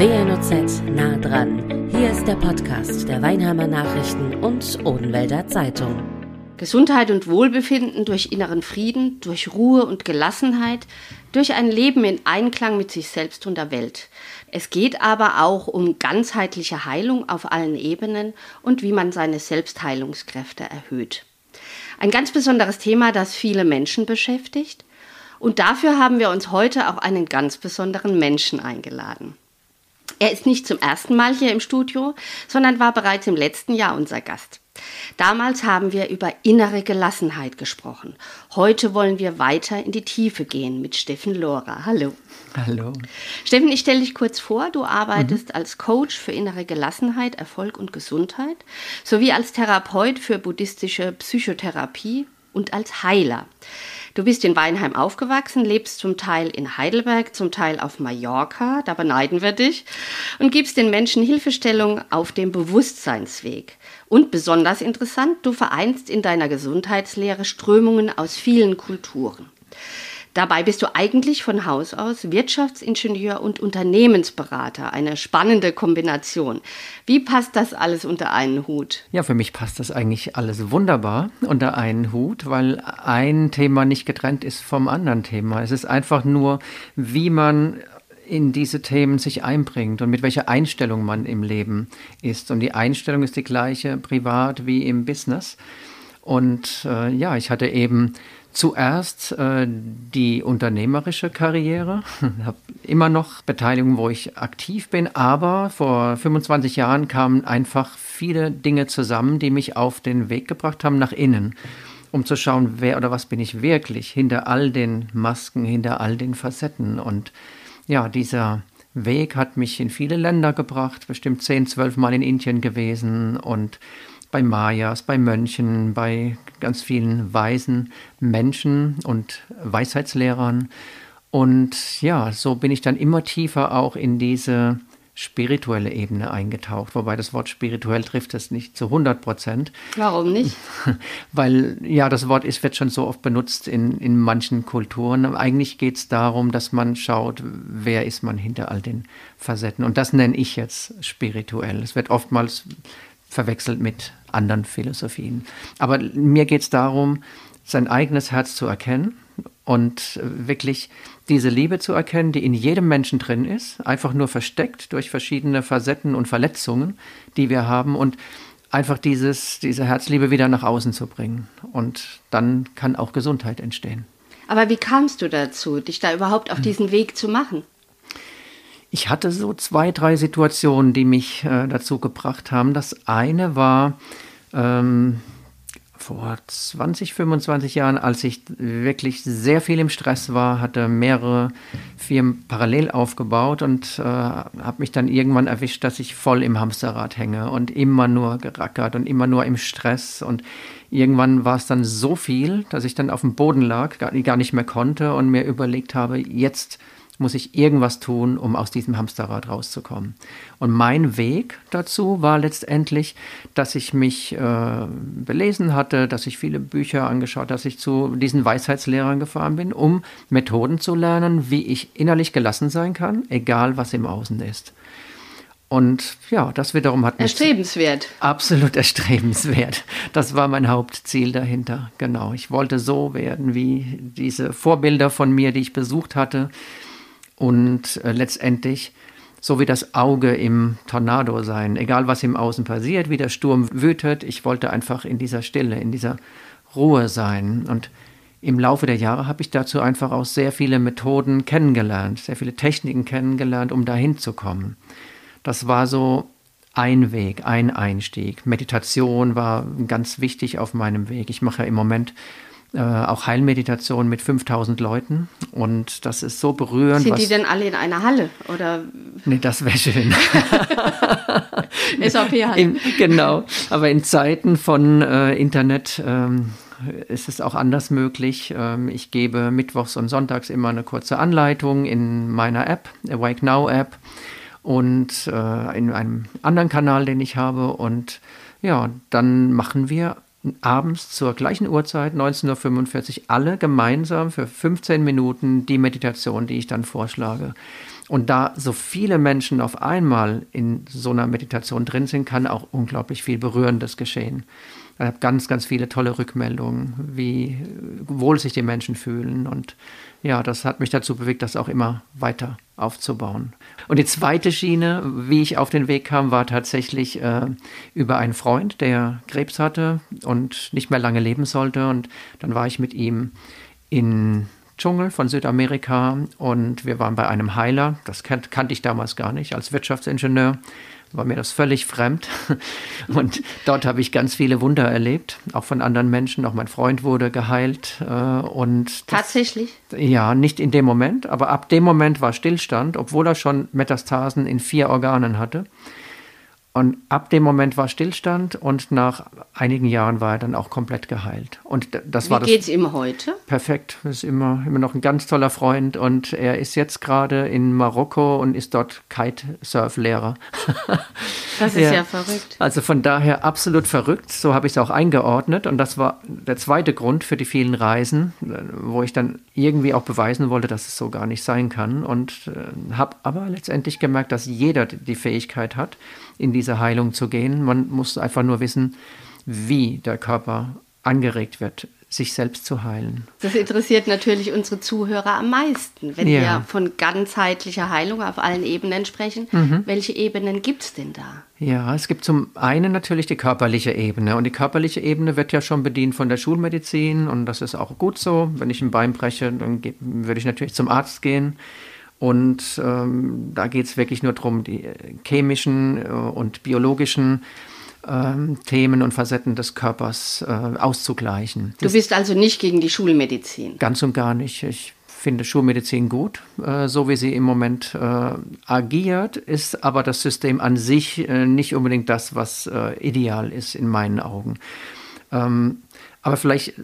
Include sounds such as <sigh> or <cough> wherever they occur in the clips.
WNOZ nah dran. Hier ist der Podcast der Weinheimer Nachrichten und Odenwälder Zeitung. Gesundheit und Wohlbefinden durch inneren Frieden, durch Ruhe und Gelassenheit, durch ein Leben in Einklang mit sich selbst und der Welt. Es geht aber auch um ganzheitliche Heilung auf allen Ebenen und wie man seine Selbstheilungskräfte erhöht. Ein ganz besonderes Thema, das viele Menschen beschäftigt. Und dafür haben wir uns heute auch einen ganz besonderen Menschen eingeladen. Er ist nicht zum ersten Mal hier im Studio, sondern war bereits im letzten Jahr unser Gast. Damals haben wir über innere Gelassenheit gesprochen. Heute wollen wir weiter in die Tiefe gehen mit Steffen Lohrer. Hallo. Hallo. Steffen, ich stelle dich kurz vor. Du arbeitest mhm. als Coach für innere Gelassenheit, Erfolg und Gesundheit sowie als Therapeut für buddhistische Psychotherapie und als Heiler. Du bist in Weinheim aufgewachsen, lebst zum Teil in Heidelberg, zum Teil auf Mallorca, da beneiden wir dich, und gibst den Menschen Hilfestellung auf dem Bewusstseinsweg. Und besonders interessant, du vereinst in deiner Gesundheitslehre Strömungen aus vielen Kulturen. Dabei bist du eigentlich von Haus aus Wirtschaftsingenieur und Unternehmensberater. Eine spannende Kombination. Wie passt das alles unter einen Hut? Ja, für mich passt das eigentlich alles wunderbar unter einen Hut, weil ein Thema nicht getrennt ist vom anderen Thema. Es ist einfach nur, wie man in diese Themen sich einbringt und mit welcher Einstellung man im Leben ist. Und die Einstellung ist die gleiche privat wie im Business. Und äh, ja, ich hatte eben Zuerst äh, die unternehmerische Karriere, habe immer noch Beteiligung, wo ich aktiv bin, aber vor 25 Jahren kamen einfach viele Dinge zusammen, die mich auf den Weg gebracht haben nach innen, um zu schauen, wer oder was bin ich wirklich hinter all den Masken, hinter all den Facetten. Und ja, dieser Weg hat mich in viele Länder gebracht, bestimmt 10, 12 Mal in Indien gewesen und bei Mayas, bei Mönchen, bei ganz vielen weisen Menschen und Weisheitslehrern. Und ja, so bin ich dann immer tiefer auch in diese spirituelle Ebene eingetaucht, wobei das Wort spirituell trifft es nicht zu 100 Prozent. Warum nicht? <laughs> Weil ja, das Wort ist, wird schon so oft benutzt in, in manchen Kulturen. Eigentlich geht es darum, dass man schaut, wer ist man hinter all den Facetten. Und das nenne ich jetzt spirituell. Es wird oftmals verwechselt mit anderen Philosophien. Aber mir geht es darum, sein eigenes Herz zu erkennen und wirklich diese Liebe zu erkennen, die in jedem Menschen drin ist, einfach nur versteckt durch verschiedene Facetten und Verletzungen, die wir haben und einfach dieses, diese Herzliebe wieder nach außen zu bringen. Und dann kann auch Gesundheit entstehen. Aber wie kamst du dazu, dich da überhaupt auf diesen Weg zu machen? Ich hatte so zwei, drei Situationen, die mich äh, dazu gebracht haben. Das eine war ähm, vor 20, 25 Jahren, als ich wirklich sehr viel im Stress war, hatte mehrere Firmen parallel aufgebaut und äh, habe mich dann irgendwann erwischt, dass ich voll im Hamsterrad hänge und immer nur gerackert und immer nur im Stress und irgendwann war es dann so viel, dass ich dann auf dem Boden lag, gar, gar nicht mehr konnte und mir überlegt habe, jetzt muss ich irgendwas tun, um aus diesem Hamsterrad rauszukommen. Und mein Weg dazu war letztendlich, dass ich mich äh, belesen hatte, dass ich viele Bücher angeschaut, dass ich zu diesen Weisheitslehrern gefahren bin, um Methoden zu lernen, wie ich innerlich gelassen sein kann, egal was im Außen ist. Und ja, das wiederum hat mich. Erstrebenswert. Absolut erstrebenswert. Das war mein Hauptziel dahinter. Genau. Ich wollte so werden wie diese Vorbilder von mir, die ich besucht hatte und äh, letztendlich so wie das Auge im Tornado sein. Egal was im Außen passiert, wie der Sturm wütet, ich wollte einfach in dieser Stille, in dieser Ruhe sein. Und im Laufe der Jahre habe ich dazu einfach auch sehr viele Methoden kennengelernt, sehr viele Techniken kennengelernt, um dahin zu kommen. Das war so ein Weg, ein Einstieg. Meditation war ganz wichtig auf meinem Weg. Ich mache ja im Moment äh, auch Heilmeditation mit 5000 Leuten und das ist so berührend. Sind die denn alle in einer Halle oder? Nee, das wäre schön. <laughs> SAP-Halle. Genau, aber in Zeiten von äh, Internet ähm, ist es auch anders möglich. Ähm, ich gebe mittwochs und sonntags immer eine kurze Anleitung in meiner App, Awake Now App und äh, in einem anderen Kanal, den ich habe und ja, dann machen wir abends zur gleichen Uhrzeit, 19.45 Uhr, alle gemeinsam für 15 Minuten die Meditation, die ich dann vorschlage. Und da so viele Menschen auf einmal in so einer Meditation drin sind, kann auch unglaublich viel Berührendes geschehen. Ich habe ganz, ganz viele tolle Rückmeldungen, wie wohl sich die Menschen fühlen. Und ja, das hat mich dazu bewegt, das auch immer weiter aufzubauen. Und die zweite Schiene, wie ich auf den Weg kam, war tatsächlich äh, über einen Freund, der Krebs hatte und nicht mehr lange leben sollte. Und dann war ich mit ihm in Dschungel von Südamerika und wir waren bei einem Heiler. Das kan kannte ich damals gar nicht als Wirtschaftsingenieur war mir das völlig fremd. <laughs> Und dort habe ich ganz viele Wunder erlebt, auch von anderen Menschen. Auch mein Freund wurde geheilt. Äh, und das, Tatsächlich? Ja, nicht in dem Moment, aber ab dem Moment war Stillstand, obwohl er schon Metastasen in vier Organen hatte. Und ab dem Moment war Stillstand und nach einigen Jahren war er dann auch komplett geheilt. Und das Wie war das. geht's ihm heute? Perfekt. Er ist immer, immer noch ein ganz toller Freund und er ist jetzt gerade in Marokko und ist dort Kitesurf-Lehrer. <laughs> Das ist ja. ja verrückt. Also von daher absolut verrückt. So habe ich es auch eingeordnet. Und das war der zweite Grund für die vielen Reisen, wo ich dann irgendwie auch beweisen wollte, dass es so gar nicht sein kann. Und äh, habe aber letztendlich gemerkt, dass jeder die Fähigkeit hat, in diese Heilung zu gehen. Man muss einfach nur wissen, wie der Körper angeregt wird, sich selbst zu heilen. Das interessiert natürlich unsere Zuhörer am meisten, wenn ja. wir von ganzheitlicher Heilung auf allen Ebenen sprechen. Mhm. Welche Ebenen gibt es denn da? Ja, es gibt zum einen natürlich die körperliche Ebene. Und die körperliche Ebene wird ja schon bedient von der Schulmedizin und das ist auch gut so. Wenn ich ein Bein breche, dann würde ich natürlich zum Arzt gehen. Und ähm, da geht es wirklich nur darum, die chemischen äh, und biologischen ähm, Themen und Facetten des Körpers äh, auszugleichen. Du bist also nicht gegen die Schulmedizin? Ganz und gar nicht. Ich finde Schulmedizin gut, äh, so wie sie im Moment äh, agiert, ist aber das System an sich äh, nicht unbedingt das, was äh, ideal ist in meinen Augen. Ähm, aber vielleicht äh,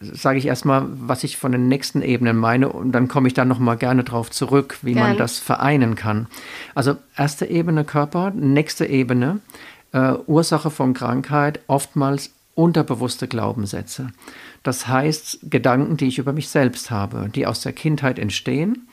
sage ich erstmal, was ich von den nächsten Ebenen meine und dann komme ich dann nochmal gerne darauf zurück, wie Gern. man das vereinen kann. Also erste Ebene Körper, nächste Ebene äh, Ursache von Krankheit, oftmals unterbewusste Glaubenssätze. Das heißt Gedanken, die ich über mich selbst habe, die aus der Kindheit entstehen,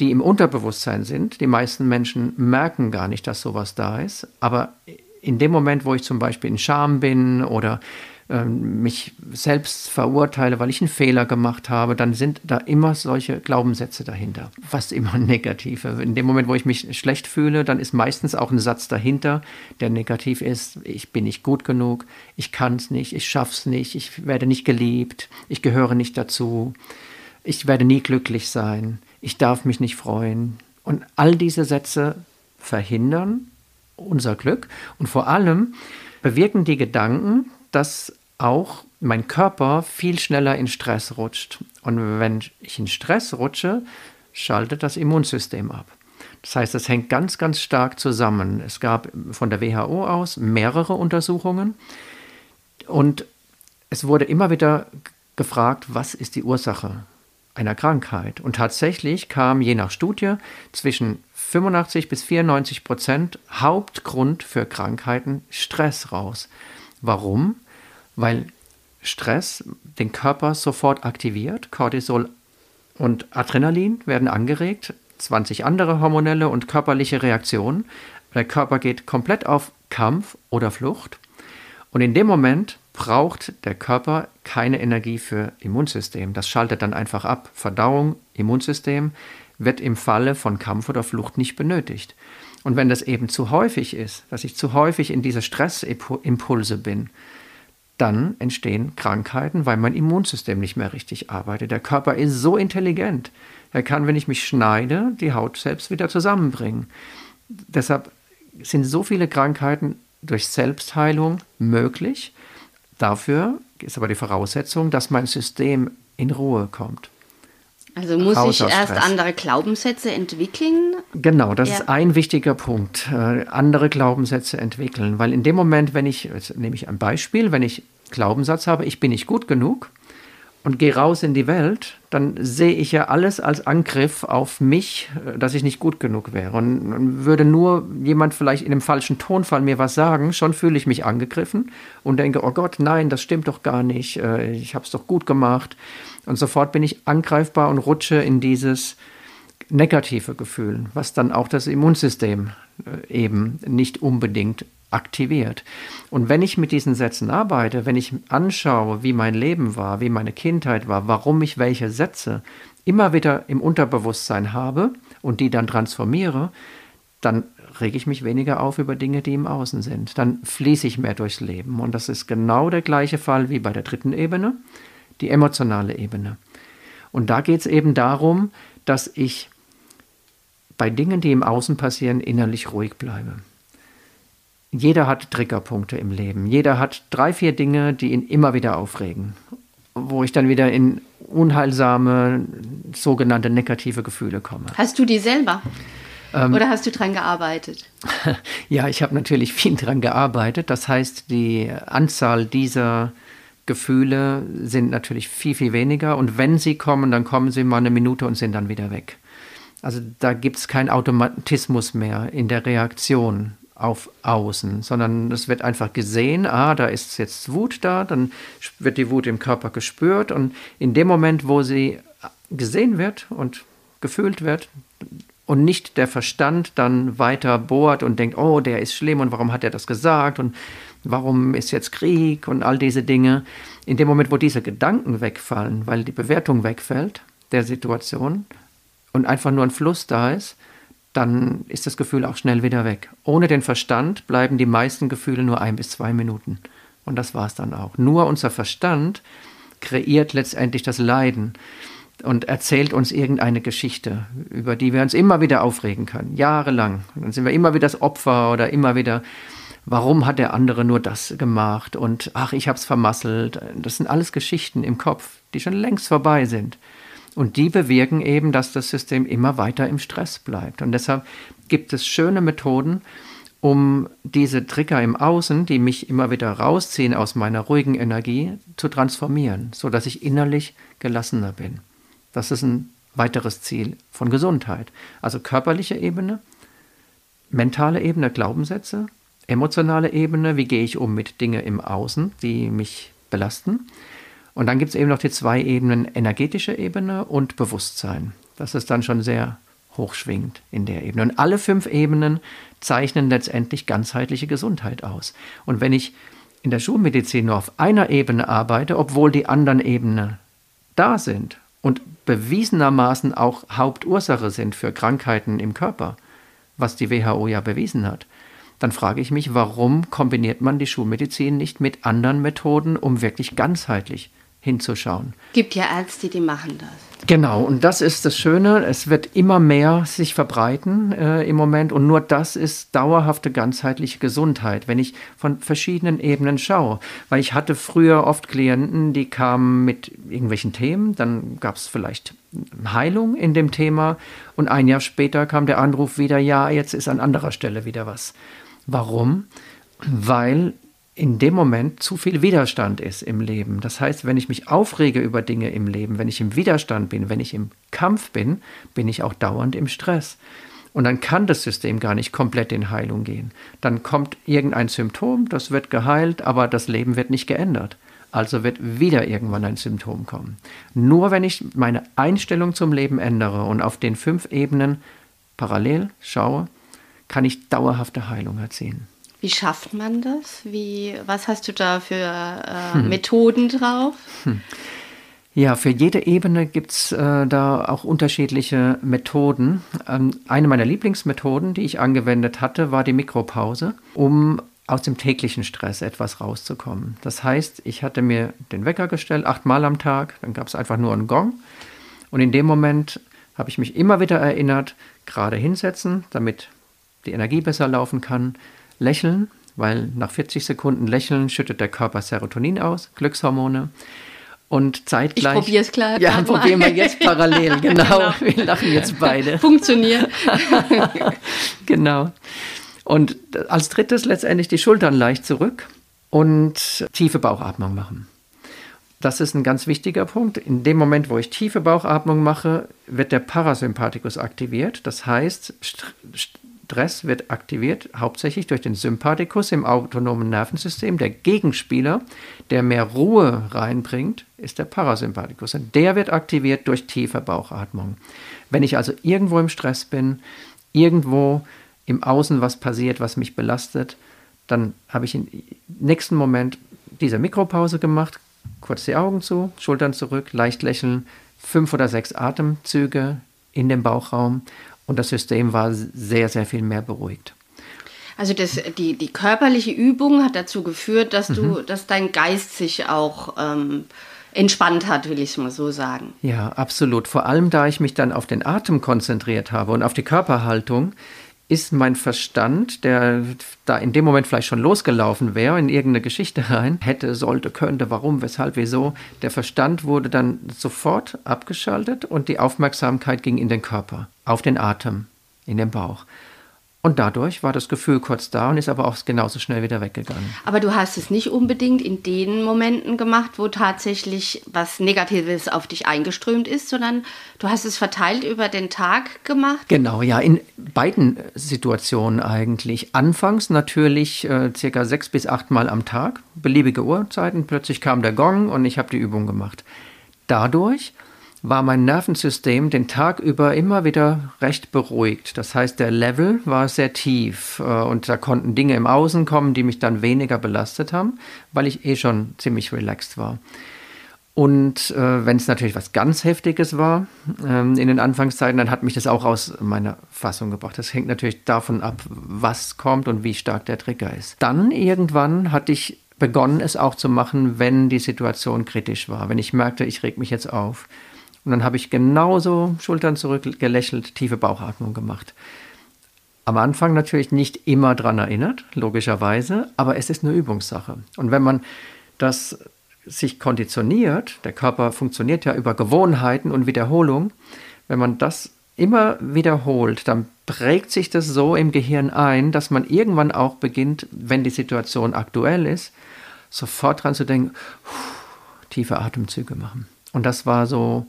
die im Unterbewusstsein sind. Die meisten Menschen merken gar nicht, dass sowas da ist, aber in dem Moment, wo ich zum Beispiel in Scham bin oder mich selbst verurteile, weil ich einen Fehler gemacht habe, dann sind da immer solche Glaubenssätze dahinter. Fast immer <laughs> negative. In dem Moment, wo ich mich schlecht fühle, dann ist meistens auch ein Satz dahinter, der negativ ist. Ich bin nicht gut genug, ich kann es nicht, ich schaff's nicht, ich werde nicht geliebt, ich gehöre nicht dazu, ich werde nie glücklich sein, ich darf mich nicht freuen. Und all diese Sätze verhindern unser Glück und vor allem bewirken die Gedanken, dass auch mein Körper viel schneller in Stress rutscht. Und wenn ich in Stress rutsche, schaltet das Immunsystem ab. Das heißt, es hängt ganz, ganz stark zusammen. Es gab von der WHO aus mehrere Untersuchungen und es wurde immer wieder gefragt, was ist die Ursache einer Krankheit? Und tatsächlich kam je nach Studie zwischen 85 bis 94 Prozent Hauptgrund für Krankheiten Stress raus. Warum? Weil Stress den Körper sofort aktiviert. Cortisol und Adrenalin werden angeregt, 20 andere hormonelle und körperliche Reaktionen. Der Körper geht komplett auf Kampf oder Flucht. Und in dem Moment braucht der Körper keine Energie für Immunsystem. Das schaltet dann einfach ab. Verdauung, Immunsystem wird im Falle von Kampf oder Flucht nicht benötigt. Und wenn das eben zu häufig ist, dass ich zu häufig in diese Stressimpulse bin, dann entstehen Krankheiten, weil mein Immunsystem nicht mehr richtig arbeitet. Der Körper ist so intelligent. Er kann, wenn ich mich schneide, die Haut selbst wieder zusammenbringen. Deshalb sind so viele Krankheiten durch Selbstheilung möglich. Dafür ist aber die Voraussetzung, dass mein System in Ruhe kommt. Also muss ich erst andere Glaubenssätze entwickeln? Genau, das ja. ist ein wichtiger Punkt. Äh, andere Glaubenssätze entwickeln. Weil in dem Moment, wenn ich, jetzt nehme ich ein Beispiel, wenn ich Glaubenssatz habe, ich bin nicht gut genug und gehe raus in die Welt, dann sehe ich ja alles als Angriff auf mich, äh, dass ich nicht gut genug wäre. Und würde nur jemand vielleicht in einem falschen Tonfall mir was sagen, schon fühle ich mich angegriffen und denke, oh Gott, nein, das stimmt doch gar nicht, äh, ich habe es doch gut gemacht. Und sofort bin ich angreifbar und rutsche in dieses negative Gefühlen, was dann auch das Immunsystem äh, eben nicht unbedingt aktiviert. Und wenn ich mit diesen Sätzen arbeite, wenn ich anschaue, wie mein Leben war, wie meine Kindheit war, warum ich welche Sätze immer wieder im Unterbewusstsein habe und die dann transformiere, dann rege ich mich weniger auf über Dinge, die im Außen sind. Dann fließe ich mehr durchs Leben. Und das ist genau der gleiche Fall wie bei der dritten Ebene, die emotionale Ebene. Und da geht es eben darum, dass ich bei Dingen, die im Außen passieren, innerlich ruhig bleibe. Jeder hat Triggerpunkte im Leben. Jeder hat drei, vier Dinge, die ihn immer wieder aufregen, wo ich dann wieder in unheilsame, sogenannte negative Gefühle komme. Hast du die selber? Ähm, Oder hast du dran gearbeitet? <laughs> ja, ich habe natürlich viel dran gearbeitet. Das heißt, die Anzahl dieser Gefühle sind natürlich viel, viel weniger. Und wenn sie kommen, dann kommen sie mal eine Minute und sind dann wieder weg. Also da gibt es keinen Automatismus mehr in der Reaktion auf Außen, sondern es wird einfach gesehen, ah, da ist jetzt Wut da, dann wird die Wut im Körper gespürt und in dem Moment, wo sie gesehen wird und gefühlt wird und nicht der Verstand dann weiter bohrt und denkt, oh, der ist schlimm und warum hat er das gesagt und warum ist jetzt Krieg und all diese Dinge, in dem Moment, wo diese Gedanken wegfallen, weil die Bewertung wegfällt der Situation und einfach nur ein Fluss da ist, dann ist das Gefühl auch schnell wieder weg. Ohne den Verstand bleiben die meisten Gefühle nur ein bis zwei Minuten. Und das war es dann auch. Nur unser Verstand kreiert letztendlich das Leiden und erzählt uns irgendeine Geschichte, über die wir uns immer wieder aufregen können, jahrelang. Und dann sind wir immer wieder das Opfer oder immer wieder, warum hat der andere nur das gemacht und ach, ich habe es vermasselt. Das sind alles Geschichten im Kopf, die schon längst vorbei sind. Und die bewirken eben, dass das System immer weiter im Stress bleibt. Und deshalb gibt es schöne Methoden, um diese Trigger im Außen, die mich immer wieder rausziehen aus meiner ruhigen Energie, zu transformieren, sodass ich innerlich gelassener bin. Das ist ein weiteres Ziel von Gesundheit. Also körperliche Ebene, mentale Ebene, Glaubenssätze, emotionale Ebene, wie gehe ich um mit Dingen im Außen, die mich belasten und dann gibt es eben noch die zwei Ebenen, energetische Ebene und Bewusstsein. Das ist dann schon sehr hochschwingend in der Ebene. Und alle fünf Ebenen zeichnen letztendlich ganzheitliche Gesundheit aus. Und wenn ich in der Schulmedizin nur auf einer Ebene arbeite, obwohl die anderen Ebenen da sind und bewiesenermaßen auch Hauptursache sind für Krankheiten im Körper, was die WHO ja bewiesen hat, dann frage ich mich, warum kombiniert man die Schulmedizin nicht mit anderen Methoden, um wirklich ganzheitlich hinzuschauen. Gibt ja Ärzte, die machen das. Genau, und das ist das Schöne. Es wird immer mehr sich verbreiten äh, im Moment und nur das ist dauerhafte ganzheitliche Gesundheit, wenn ich von verschiedenen Ebenen schaue. Weil ich hatte früher oft Klienten, die kamen mit irgendwelchen Themen, dann gab es vielleicht Heilung in dem Thema und ein Jahr später kam der Anruf wieder, ja, jetzt ist an anderer Stelle wieder was. Warum? Weil in dem Moment zu viel Widerstand ist im Leben. Das heißt, wenn ich mich aufrege über Dinge im Leben, wenn ich im Widerstand bin, wenn ich im Kampf bin, bin ich auch dauernd im Stress. Und dann kann das System gar nicht komplett in Heilung gehen. Dann kommt irgendein Symptom, das wird geheilt, aber das Leben wird nicht geändert. Also wird wieder irgendwann ein Symptom kommen. Nur wenn ich meine Einstellung zum Leben ändere und auf den fünf Ebenen parallel schaue, kann ich dauerhafte Heilung erzielen. Wie schafft man das? Wie, was hast du da für äh, hm. Methoden drauf? Hm. Ja, für jede Ebene gibt es äh, da auch unterschiedliche Methoden. Ähm, eine meiner Lieblingsmethoden, die ich angewendet hatte, war die Mikropause, um aus dem täglichen Stress etwas rauszukommen. Das heißt, ich hatte mir den Wecker gestellt, achtmal am Tag, dann gab es einfach nur einen Gong. Und in dem Moment habe ich mich immer wieder erinnert, gerade hinsetzen, damit die Energie besser laufen kann, lächeln, weil nach 40 Sekunden Lächeln schüttet der Körper Serotonin aus, Glückshormone. Und zeitgleich. Ich probiere es klar. Ja, probieren wir jetzt parallel. <laughs> Genau. genau. Wir lachen jetzt beide. Funktioniert. <laughs> genau. Und als drittes letztendlich die Schultern leicht zurück und tiefe Bauchatmung machen. Das ist ein ganz wichtiger Punkt. In dem Moment, wo ich tiefe Bauchatmung mache, wird der Parasympathikus aktiviert. Das heißt, Stress wird aktiviert hauptsächlich durch den Sympathikus im autonomen Nervensystem. Der Gegenspieler, der mehr Ruhe reinbringt, ist der Parasympathikus. Und der wird aktiviert durch tiefe Bauchatmung. Wenn ich also irgendwo im Stress bin, irgendwo im Außen was passiert, was mich belastet, dann habe ich im nächsten Moment diese Mikropause gemacht, kurz die Augen zu, Schultern zurück, leicht lächeln, fünf oder sechs Atemzüge in den Bauchraum und das System war sehr, sehr viel mehr beruhigt. Also das, die, die körperliche Übung hat dazu geführt, dass du, mhm. dass dein Geist sich auch ähm, entspannt hat, will ich es mal so sagen. Ja, absolut. Vor allem, da ich mich dann auf den Atem konzentriert habe und auf die Körperhaltung, ist mein Verstand, der da in dem Moment vielleicht schon losgelaufen wäre, in irgendeine Geschichte rein, hätte, sollte, könnte, warum, weshalb, wieso, der Verstand wurde dann sofort abgeschaltet und die Aufmerksamkeit ging in den Körper, auf den Atem, in den Bauch. Und dadurch war das Gefühl kurz da und ist aber auch genauso schnell wieder weggegangen. Aber du hast es nicht unbedingt in den Momenten gemacht, wo tatsächlich was Negatives auf dich eingeströmt ist, sondern du hast es verteilt über den Tag gemacht? Genau, ja, in beiden Situationen eigentlich. Anfangs natürlich äh, circa sechs bis acht Mal am Tag, beliebige Uhrzeiten. Plötzlich kam der Gong und ich habe die Übung gemacht. Dadurch war mein Nervensystem den Tag über immer wieder recht beruhigt. Das heißt, der Level war sehr tief äh, und da konnten Dinge im Außen kommen, die mich dann weniger belastet haben, weil ich eh schon ziemlich relaxed war. Und äh, wenn es natürlich was ganz Heftiges war ähm, in den Anfangszeiten, dann hat mich das auch aus meiner Fassung gebracht. Das hängt natürlich davon ab, was kommt und wie stark der Trigger ist. Dann irgendwann hatte ich begonnen, es auch zu machen, wenn die Situation kritisch war, wenn ich merkte, ich reg mich jetzt auf. Und dann habe ich genauso Schultern zurück gelächelt, tiefe Bauchatmung gemacht. Am Anfang natürlich nicht immer dran erinnert, logischerweise, aber es ist eine Übungssache. Und wenn man das sich konditioniert, der Körper funktioniert ja über Gewohnheiten und Wiederholung, wenn man das immer wiederholt, dann prägt sich das so im Gehirn ein, dass man irgendwann auch beginnt, wenn die Situation aktuell ist, sofort dran zu denken, tiefe Atemzüge machen. Und das war so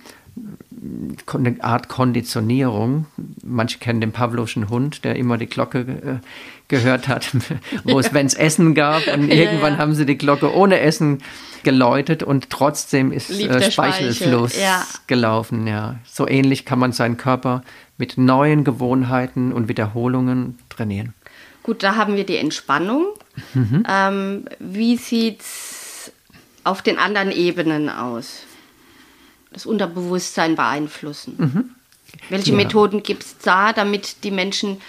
eine Art Konditionierung. Manche kennen den Pavloschen Hund, der immer die Glocke äh, gehört hat, <laughs> wo es, wenn es Essen gab. Und ja, irgendwann ja. haben sie die Glocke ohne Essen geläutet und trotzdem ist äh, Speichelfluss Speichel. ja. gelaufen. Ja. So ähnlich kann man seinen Körper mit neuen Gewohnheiten und Wiederholungen trainieren. Gut, da haben wir die Entspannung. Mhm. Ähm, wie sieht es auf den anderen Ebenen aus? Das Unterbewusstsein beeinflussen. Mhm. Welche ja. Methoden gibt es da, damit die Menschen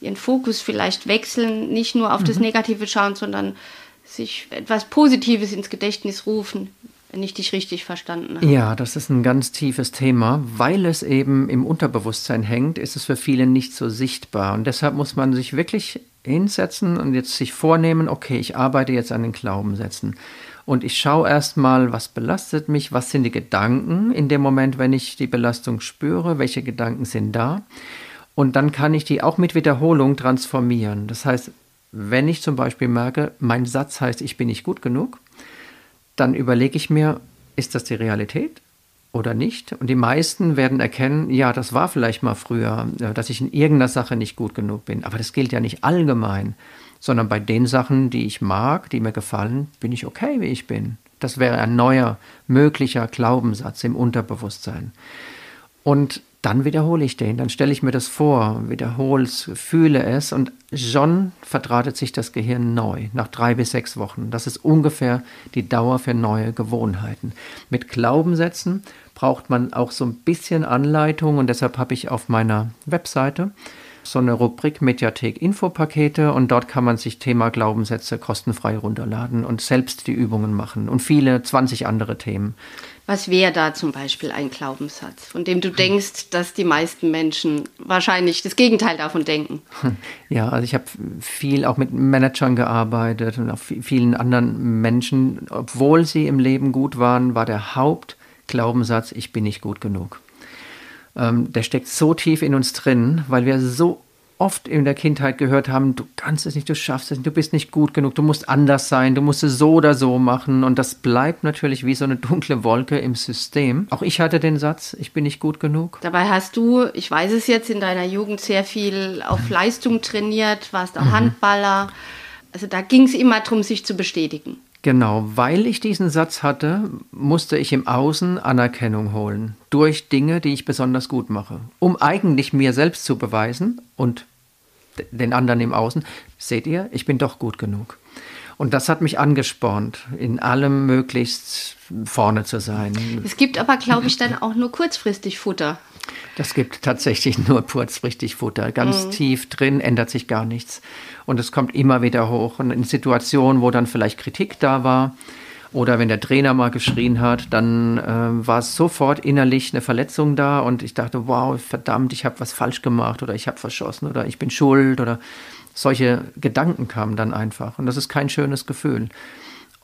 ihren Fokus vielleicht wechseln, nicht nur auf mhm. das Negative schauen, sondern sich etwas Positives ins Gedächtnis rufen, wenn ich dich richtig verstanden habe. Ja, das ist ein ganz tiefes Thema. Weil es eben im Unterbewusstsein hängt, ist es für viele nicht so sichtbar. Und deshalb muss man sich wirklich hinsetzen und jetzt sich vornehmen, okay, ich arbeite jetzt an den Glaubenssätzen. Und ich schaue erstmal, was belastet mich, was sind die Gedanken in dem Moment, wenn ich die Belastung spüre, welche Gedanken sind da. Und dann kann ich die auch mit Wiederholung transformieren. Das heißt, wenn ich zum Beispiel merke, mein Satz heißt, ich bin nicht gut genug, dann überlege ich mir, ist das die Realität oder nicht? Und die meisten werden erkennen, ja, das war vielleicht mal früher, äh, dass ich in irgendeiner Sache nicht gut genug bin. Aber das gilt ja nicht allgemein sondern bei den Sachen, die ich mag, die mir gefallen, bin ich okay, wie ich bin. Das wäre ein neuer, möglicher Glaubenssatz im Unterbewusstsein. Und dann wiederhole ich den, dann stelle ich mir das vor, wiederhole es, fühle es und schon verdrahtet sich das Gehirn neu, nach drei bis sechs Wochen. Das ist ungefähr die Dauer für neue Gewohnheiten. Mit Glaubenssätzen braucht man auch so ein bisschen Anleitung und deshalb habe ich auf meiner Webseite so eine Rubrik Mediathek Infopakete und dort kann man sich Thema Glaubenssätze kostenfrei runterladen und selbst die Übungen machen und viele 20 andere Themen. Was wäre da zum Beispiel ein Glaubenssatz, von dem du denkst, dass die meisten Menschen wahrscheinlich das Gegenteil davon denken? Ja, also ich habe viel auch mit Managern gearbeitet und auch vielen anderen Menschen. Obwohl sie im Leben gut waren, war der Hauptglaubenssatz, ich bin nicht gut genug ähm, der steckt so tief in uns drin, weil wir so oft in der Kindheit gehört haben, du kannst es nicht, du schaffst es nicht, du bist nicht gut genug, du musst anders sein, du musst es so oder so machen. Und das bleibt natürlich wie so eine dunkle Wolke im System. Auch ich hatte den Satz, ich bin nicht gut genug. Dabei hast du, ich weiß es jetzt, in deiner Jugend sehr viel auf Leistung trainiert, warst auch mhm. Handballer. Also da ging es immer darum, sich zu bestätigen. Genau, weil ich diesen Satz hatte, musste ich im Außen Anerkennung holen. Durch Dinge, die ich besonders gut mache. Um eigentlich mir selbst zu beweisen und den anderen im Außen, seht ihr, ich bin doch gut genug. Und das hat mich angespornt, in allem möglichst vorne zu sein. Es gibt aber, glaube ich, dann auch nur kurzfristig Futter. Das gibt tatsächlich <laughs> nur kurzfristig Futter. Ganz mhm. tief drin ändert sich gar nichts. Und es kommt immer wieder hoch. Und in Situationen, wo dann vielleicht Kritik da war, oder wenn der Trainer mal geschrien hat, dann äh, war sofort innerlich eine Verletzung da und ich dachte, wow, verdammt, ich habe was falsch gemacht oder ich habe verschossen oder ich bin schuld oder solche Gedanken kamen dann einfach. Und das ist kein schönes Gefühl.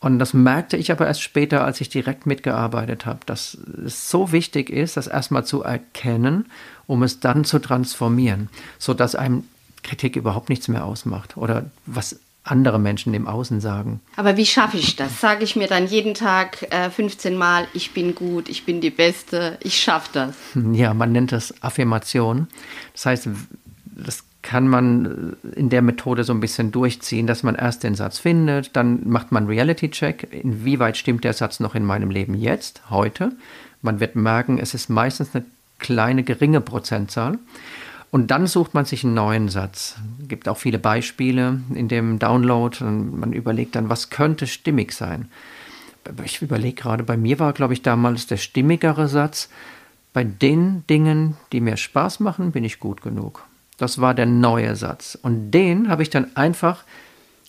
Und das merkte ich aber erst später, als ich direkt mitgearbeitet habe, dass es so wichtig ist, das erstmal zu erkennen, um es dann zu transformieren, sodass einem Kritik überhaupt nichts mehr ausmacht oder was andere Menschen im Außen sagen. Aber wie schaffe ich das? Sage ich mir dann jeden Tag äh, 15 Mal, ich bin gut, ich bin die Beste, ich schaffe das. <laughs> Ja, man nennt das Affirmation. Das heißt, das kann man in der Methode so ein bisschen durchziehen, dass man erst den Satz findet, dann macht man Reality-Check, inwieweit stimmt der Satz noch in meinem Leben jetzt, heute. Man wird merken, es ist meistens eine kleine, geringe Prozentzahl. Und dann sucht man sich einen neuen Satz. Es gibt auch viele Beispiele in dem Download. Und man überlegt dann, was könnte stimmig sein. Ich überlege gerade, bei mir war, glaube ich, damals der stimmigere Satz, bei den Dingen, die mir Spaß machen, bin ich gut genug. Das war der neue Satz. Und den habe ich dann einfach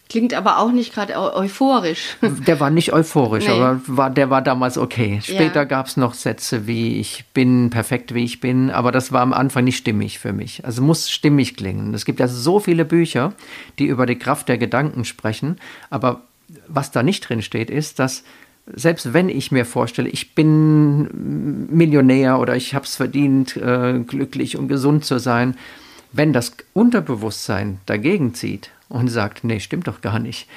Klingt aber auch nicht gerade euphorisch. <laughs> Der war nicht euphorisch, nee. aber war, der war damals okay. Später ja. gab es noch Sätze wie ich bin perfekt, wie ich bin, aber das war am Anfang nicht stimmig für mich. Also muss stimmig klingen. Es gibt ja so viele Bücher, die über die Kraft der Gedanken sprechen, aber was da nicht drin steht, ist, dass selbst wenn ich mir vorstelle, ich bin Millionär oder ich habe es verdient, äh, glücklich und gesund zu sein, wenn das Unterbewusstsein dagegen zieht und sagt, nee, stimmt doch gar nicht.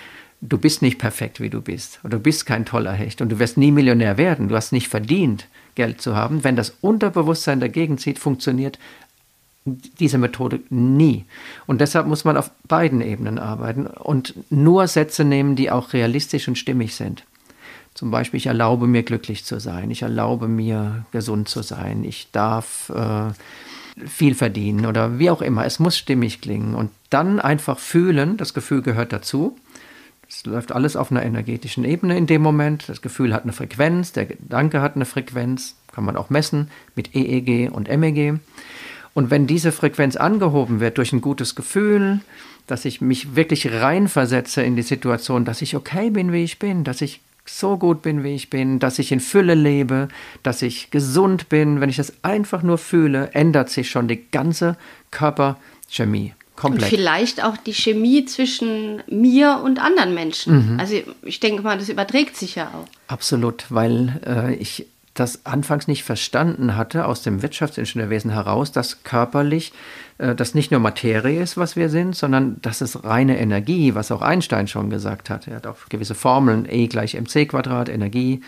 Du bist nicht perfekt, wie du bist. Oder du bist kein toller Hecht. Und du wirst nie Millionär werden. Du hast nicht verdient, Geld zu haben. Wenn das Unterbewusstsein dagegen zieht, funktioniert diese Methode nie. Und deshalb muss man auf beiden Ebenen arbeiten und nur Sätze nehmen, die auch realistisch und stimmig sind. Zum Beispiel, ich erlaube mir glücklich zu sein, ich erlaube mir gesund zu sein, ich darf äh, viel verdienen oder wie auch immer. Es muss stimmig klingen und dann einfach fühlen, das Gefühl gehört dazu. Es läuft alles auf einer energetischen Ebene in dem Moment. Das Gefühl hat eine Frequenz, der Gedanke hat eine Frequenz, kann man auch messen mit EEG und MEG. Und wenn diese Frequenz angehoben wird durch ein gutes Gefühl, dass ich mich wirklich reinversetze in die Situation, dass ich okay bin, wie ich bin, dass ich so gut bin, wie ich bin, dass ich in Fülle lebe, dass ich gesund bin. Wenn ich das einfach nur fühle, ändert sich schon die ganze Körperchemie. Komplett. Und vielleicht auch die Chemie zwischen mir und anderen Menschen. Mhm. Also ich denke mal, das überträgt sich ja auch. Absolut, weil äh, ich das anfangs nicht verstanden hatte aus dem Wirtschaftsingenieurwesen heraus, dass körperlich äh, das nicht nur Materie ist, was wir sind, sondern das ist reine Energie, was auch Einstein schon gesagt hat. Er hat auch gewisse Formeln, E gleich mc Quadrat, Energie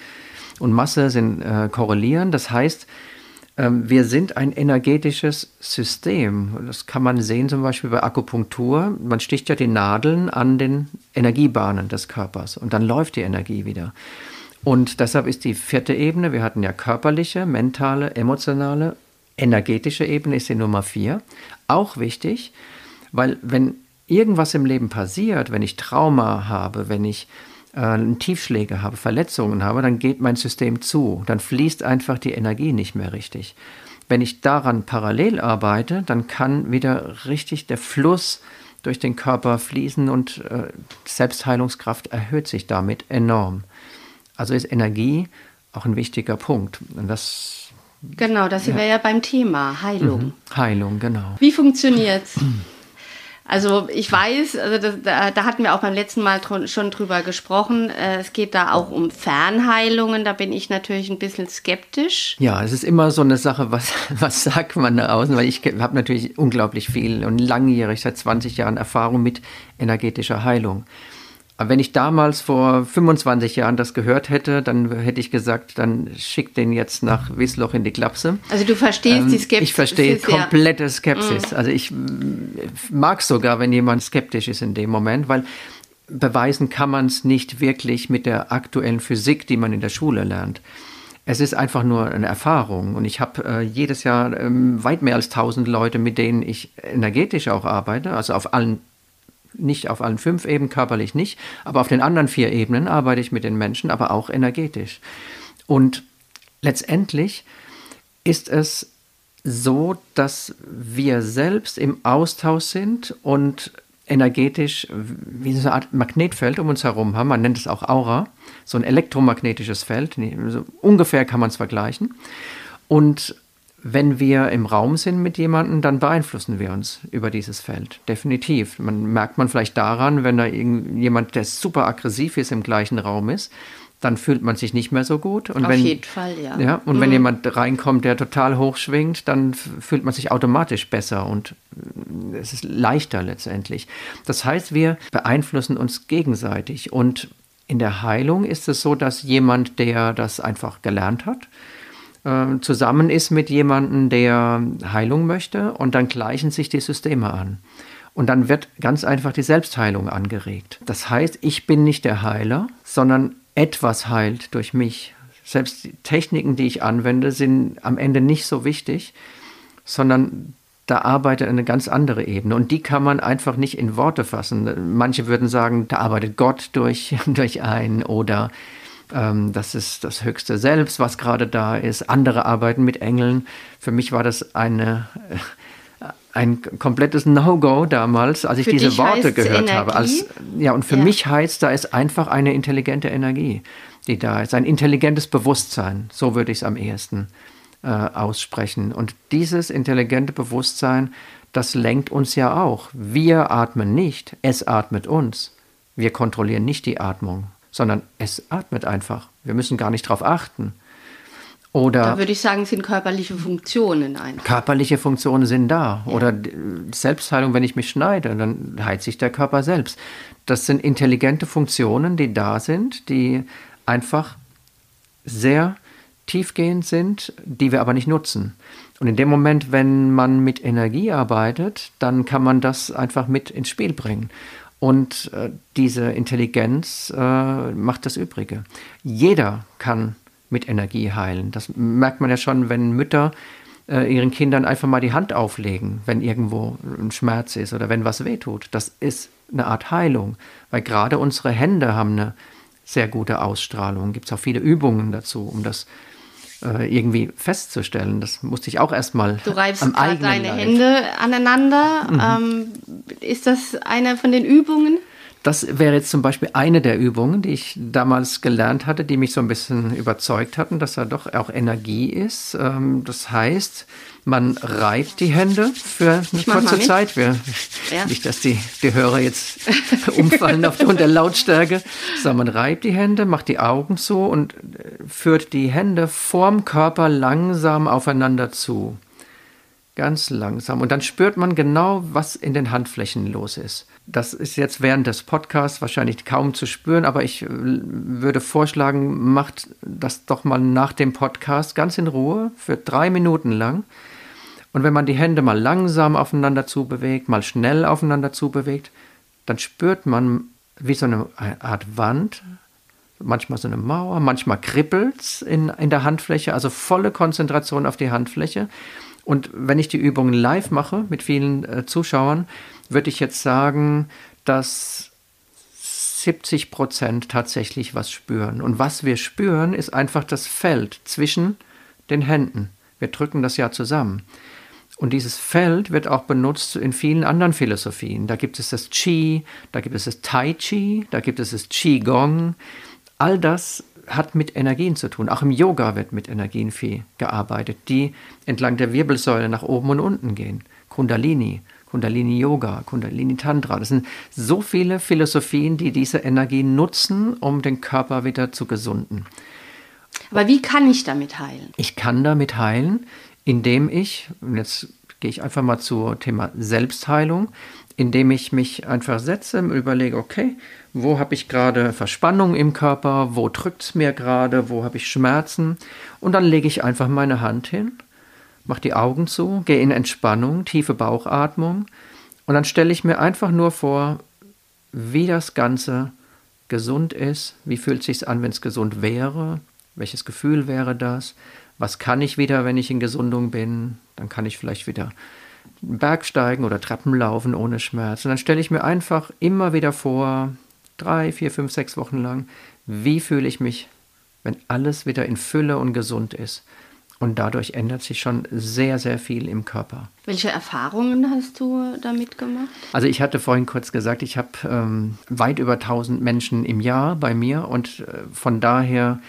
und Masse sind äh, korrelieren. Das heißt, ähm, wir sind ein energetisches System. Das kann man sehen zum Beispiel bei Akupunktur. Man sticht ja die Nadeln an den Energiebahnen des Körpers und dann läuft die Energie wieder. Und deshalb ist die vierte Ebene, wir hatten ja körperliche, mentale, emotionale, energetische Ebene ist die Nummer vier, auch wichtig, weil wenn irgendwas im Leben passiert, wenn ich Trauma habe, wenn ich äh, Tiefschläge habe, Verletzungen habe, dann geht mein System zu, dann fließt einfach die Energie nicht mehr richtig. Wenn ich daran parallel arbeite, dann kann wieder richtig der Fluss durch den Körper fließen und äh, Selbstheilungskraft erhöht sich damit enorm. Also ist Energie auch ein wichtiger Punkt. Und das, genau, das ja. wäre ja beim Thema Heilung. Mhm. Heilung, genau. Wie funktioniert es? Also ich weiß, also das, da, da, hatten wir auch beim letzten Mal schon drüber gesprochen. Äh, es geht da auch um Fernheilungen. Da bin ich natürlich ein bisschen skeptisch. Ja, es ist immer so eine Sache, was, <laughs> was sagt man da außen? Weil ich habe natürlich unglaublich viel und langjährig, seit 20 Jahren Erfahrung mit energetischer Heilung. Aber wenn ich damals vor 25 Jahren das gehört hätte, dann hätte ich gesagt, dann schick den jetzt nach Wiesloch in die Klapse. Also du verstehst ähm, die Skepsis. Ich verstehe komplette Skepsis. Mm. Also ich mag sogar, wenn jemand skeptisch ist in dem Moment, weil beweisen kann man es nicht wirklich mit der aktuellen Physik, die man in der Schule lernt. Es ist einfach nur eine Erfahrung und ich habe äh, jedes Jahr ähm, weit mehr als 1000 Leute, mit denen ich energetisch auch arbeite, also auf allen nicht auf allen fünf Ebenen, körperlich nicht, aber auf den anderen vier Ebenen arbeite ich mit den Menschen, aber auch energetisch. Und letztendlich ist es so, dass wir selbst im Austausch sind und energetisch wie so eine Art Magnetfeld um uns herum haben. Man nennt es auch Aura, so ein elektromagnetisches Feld. Ungefähr kann man es vergleichen. Und wenn wir im Raum sind mit jemandem, dann beeinflussen wir uns über dieses Feld. Definitiv. Man merkt man vielleicht daran, wenn da jemand, der super aggressiv ist, im gleichen Raum ist, dann fühlt man sich nicht mehr so gut. Und Auf wenn, jeden Fall, ja. ja und mhm. wenn jemand reinkommt, der total hoch schwingt, dann fühlt man sich automatisch besser und äh, es ist leichter letztendlich. Das heißt, wir beeinflussen uns gegenseitig. Und in der Heilung ist es so, dass jemand, der das einfach gelernt hat, äh, zusammen ist mit jemandem, der Heilung möchte und dann gleichen sich die Systeme an. Und dann wird ganz einfach die Selbstheilung angeregt. Das heißt, ich bin nicht der Heiler, sondern etwas heilt durch mich. Selbst die Techniken, die ich anwende, sind am Ende nicht so wichtig, sondern da arbeitet eine ganz andere Ebene. Und die kann man einfach nicht in Worte fassen. Manche würden sagen, da arbeitet Gott durch, <laughs> durch ein oder ähm, das ist das höchste Selbst, was gerade da ist. Andere arbeiten mit Engeln. Für mich war das eine, äh, ein komplettes No-Go damals, als ich für diese Worte gehört Energie? habe. Als, ja, und für ja. mich heißt, da ist einfach eine intelligente Energie, die da ist. Ein intelligentes Bewusstsein. So würde ich es am ehesten äh, aussprechen. Und dieses intelligente Bewusstsein, das lenkt uns ja auch. Wir atmen nicht, es atmet uns. Wir kontrollieren nicht die Atmung sondern es atmet einfach. Wir müssen gar nicht darauf achten. Oder da würde ich sagen, sind körperliche Funktionen einfach. Körperliche Funktionen sind da. Ja. Oder Selbstheilung, wenn ich mich schneide, dann heilt sich der Körper selbst. Das sind intelligente Funktionen, die da sind, die einfach sehr tiefgehend sind, die wir aber nicht nutzen. Und in dem Moment, wenn man mit Energie arbeitet, dann kann man das einfach mit ins Spiel bringen. Und äh, diese Intelligenz äh, macht das Übrige. Jeder kann mit Energie heilen. Das merkt man ja schon, wenn Mütter äh, ihren Kindern einfach mal die Hand auflegen, wenn irgendwo ein Schmerz ist oder wenn was wehtut. Das ist eine Art Heilung, weil gerade unsere Hände haben eine sehr gute Ausstrahlung. Gibt es auch viele Übungen dazu, um das äh, irgendwie festzustellen. Das musste ich auch erstmal Du reibst gerade deine Leib. Hände aneinander. Mhm. Ähm, ist das eine von den Übungen? Das wäre jetzt zum Beispiel eine der Übungen, die ich damals gelernt hatte, die mich so ein bisschen überzeugt hatten, dass da doch auch Energie ist. Ähm, das heißt, man reibt die Hände für eine ich kurze Zeit. Wir, ja. Nicht, dass die, die Hörer jetzt <laughs> umfallen aufgrund der Lautstärke. Sondern man reibt die Hände, macht die Augen zu und äh, führt die Hände vorm Körper langsam aufeinander zu. Ganz langsam. Und dann spürt man genau, was in den Handflächen los ist. Das ist jetzt während des Podcasts wahrscheinlich kaum zu spüren, aber ich äh, würde vorschlagen, macht das doch mal nach dem Podcast ganz in Ruhe für drei Minuten lang. Und wenn man die Hände mal langsam aufeinander zubewegt, mal schnell aufeinander zubewegt, dann spürt man wie so eine Art Wand, manchmal so eine Mauer, manchmal kribbelt es in, in der Handfläche, also volle Konzentration auf die Handfläche. Und wenn ich die Übungen live mache mit vielen äh, Zuschauern, würde ich jetzt sagen, dass 70 Prozent tatsächlich was spüren. Und was wir spüren, ist einfach das Feld zwischen den Händen. Wir drücken das ja zusammen. Und dieses Feld wird auch benutzt in vielen anderen Philosophien. Da gibt es das Qi, da gibt es das Tai Chi, da gibt es das Qigong. All das hat mit Energien zu tun. Auch im Yoga wird mit Energien viel gearbeitet, die entlang der Wirbelsäule nach oben und unten gehen. Kundalini. Kundalini Yoga, Kundalini Tantra. Das sind so viele Philosophien, die diese Energie nutzen, um den Körper wieder zu gesunden. Aber wie kann ich damit heilen? Ich kann damit heilen, indem ich, und jetzt gehe ich einfach mal zum Thema Selbstheilung, indem ich mich einfach setze und überlege, okay, wo habe ich gerade Verspannung im Körper, wo drückt es mir gerade, wo habe ich Schmerzen? Und dann lege ich einfach meine Hand hin, mache die Augen zu, gehe in Entspannung, tiefe Bauchatmung. Und dann stelle ich mir einfach nur vor, wie das Ganze gesund ist, wie fühlt es sich an, wenn es gesund wäre, welches Gefühl wäre das, was kann ich wieder, wenn ich in Gesundung bin, dann kann ich vielleicht wieder Bergsteigen oder Treppen laufen ohne Schmerz. Und dann stelle ich mir einfach immer wieder vor, drei, vier, fünf, sechs Wochen lang, wie fühle ich mich, wenn alles wieder in Fülle und gesund ist. Und dadurch ändert sich schon sehr, sehr viel im Körper. Welche Erfahrungen hast du damit gemacht? Also ich hatte vorhin kurz gesagt, ich habe ähm, weit über 1000 Menschen im Jahr bei mir und äh, von daher,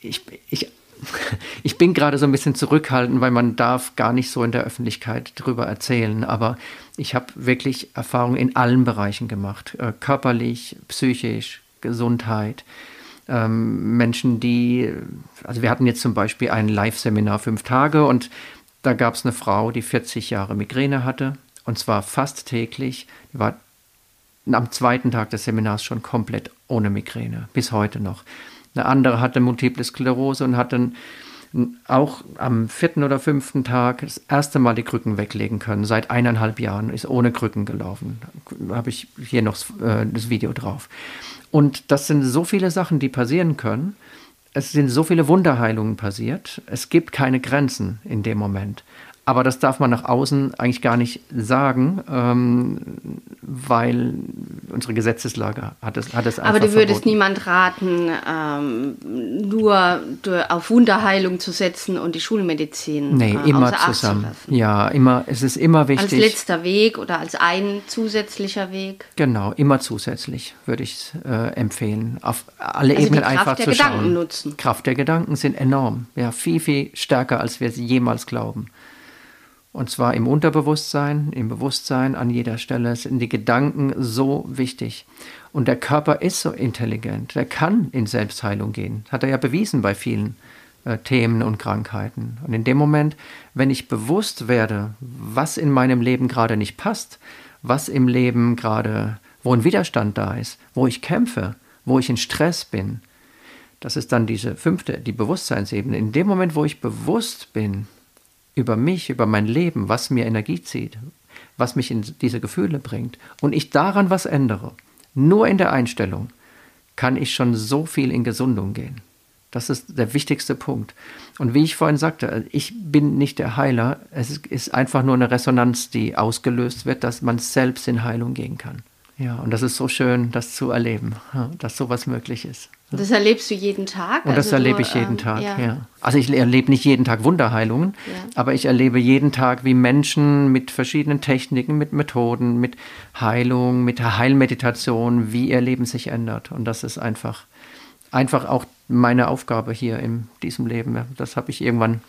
ich, ich <laughs> ich bin gerade so ein bisschen zurückhaltend, weil man darf gar nicht so in der Öffentlichkeit drüber erzählen. Aber ich habe wirklich Erfahrungen in allen Bereichen gemacht. Äh, körperlich, psychisch, Gesundheit. Ähm, Menschen, die, also wir hatten jetzt zum Beispiel ein Live-Seminar fünf Tage und da gab es eine Frau, die 40 Jahre Migräne hatte und zwar fast täglich. Die war am zweiten Tag des Seminars schon komplett ohne Migräne, bis heute noch. Eine andere hatte Multiple Sklerose und hat dann auch am vierten oder fünften Tag das erste Mal die Krücken weglegen können. Seit eineinhalb Jahren ist ohne Krücken gelaufen. Habe ich hier noch äh, das Video drauf. Und das sind so viele Sachen, die passieren können. Es sind so viele Wunderheilungen passiert. Es gibt keine Grenzen in dem Moment. Aber das darf man nach außen eigentlich gar nicht sagen, ähm, weil unsere Gesetzeslage hat es, hat es Aber du würdest verboten. niemand raten, ähm, nur auf Wunderheilung zu setzen und die Schulmedizin Nee, äh, immer zusammen. Ja, immer, es ist immer wichtig. Als letzter Weg oder als ein zusätzlicher Weg? Genau, immer zusätzlich würde ich äh, empfehlen. Auf alle also Ebenen einfach zu schauen. Kraft der Gedanken nutzen. Kraft der Gedanken sind enorm. Ja, viel, viel stärker, als wir sie jemals glauben. Und zwar im Unterbewusstsein, im Bewusstsein, an jeder Stelle sind die Gedanken so wichtig. Und der Körper ist so intelligent, der kann in Selbstheilung gehen. Hat er ja bewiesen bei vielen äh, Themen und Krankheiten. Und in dem Moment, wenn ich bewusst werde, was in meinem Leben gerade nicht passt, was im Leben gerade, wo ein Widerstand da ist, wo ich kämpfe, wo ich in Stress bin, das ist dann diese fünfte, die Bewusstseinsebene. In dem Moment, wo ich bewusst bin, über mich, über mein Leben, was mir Energie zieht, was mich in diese Gefühle bringt und ich daran was ändere, nur in der Einstellung, kann ich schon so viel in Gesundung gehen. Das ist der wichtigste Punkt. Und wie ich vorhin sagte, ich bin nicht der Heiler. Es ist einfach nur eine Resonanz, die ausgelöst wird, dass man selbst in Heilung gehen kann. Ja, und das ist so schön, das zu erleben, dass sowas möglich ist. Das erlebst du jeden Tag? Und das also erlebe ich jeden ähm, Tag, ja. ja. Also ich erlebe nicht jeden Tag Wunderheilungen, ja. aber ich erlebe jeden Tag, wie Menschen mit verschiedenen Techniken, mit Methoden, mit Heilung, mit Heilmeditation, wie ihr Leben sich ändert. Und das ist einfach, einfach auch meine Aufgabe hier in diesem Leben. Das habe ich irgendwann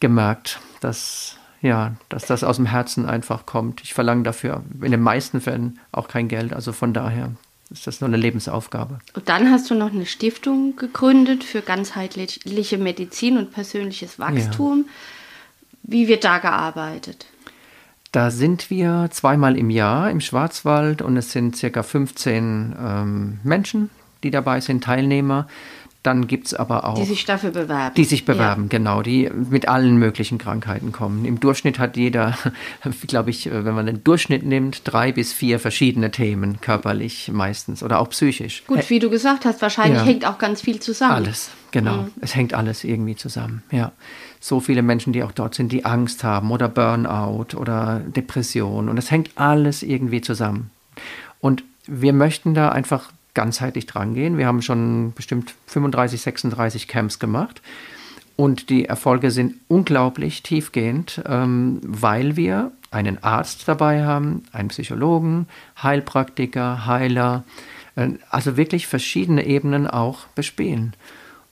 gemerkt, dass ja, dass das aus dem Herzen einfach kommt. Ich verlange dafür in den meisten Fällen auch kein Geld. Also von daher ist das nur eine Lebensaufgabe. Und dann hast du noch eine Stiftung gegründet für ganzheitliche Medizin und persönliches Wachstum. Ja. Wie wird da gearbeitet? Da sind wir zweimal im Jahr im Schwarzwald und es sind circa 15 ähm, Menschen, die dabei sind, Teilnehmer. Dann gibt es aber auch. Die sich dafür bewerben. Die sich bewerben, ja. genau, die mit allen möglichen Krankheiten kommen. Im Durchschnitt hat jeder, <laughs> glaube ich, wenn man den Durchschnitt nimmt, drei bis vier verschiedene Themen, körperlich meistens oder auch psychisch. Gut, wie du gesagt hast, wahrscheinlich ja. hängt auch ganz viel zusammen. Alles, genau. Mhm. Es hängt alles irgendwie zusammen, ja. So viele Menschen, die auch dort sind, die Angst haben oder Burnout oder Depression und es hängt alles irgendwie zusammen. Und wir möchten da einfach ganzheitlich dran gehen. Wir haben schon bestimmt 35, 36 Camps gemacht und die Erfolge sind unglaublich tiefgehend, ähm, weil wir einen Arzt dabei haben, einen Psychologen, Heilpraktiker, Heiler, äh, also wirklich verschiedene Ebenen auch bespielen.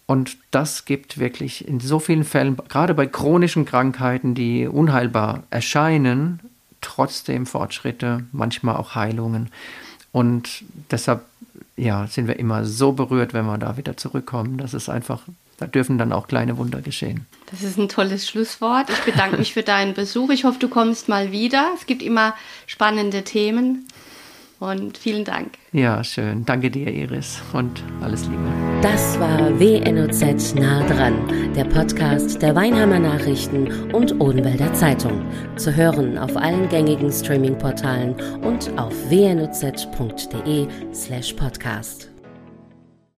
Und das gibt wirklich in so vielen Fällen, gerade bei chronischen Krankheiten, die unheilbar erscheinen, trotzdem Fortschritte, manchmal auch Heilungen. Und deshalb ja, sind wir immer so berührt, wenn wir da wieder zurückkommen. Das ist einfach, da dürfen dann auch kleine Wunder geschehen. Das ist ein tolles Schlusswort. Ich bedanke mich für deinen Besuch. Ich hoffe, du kommst mal wieder. Es gibt immer spannende Themen. Und vielen Dank. Ja, schön. Danke dir, Iris. Und alles Liebe. Das war WNOZ nah dran, der Podcast der Weinheimer Nachrichten und Odenwälder Zeitung. Zu hören auf allen gängigen Streaming-Portalen und auf wnoz.de slash podcast.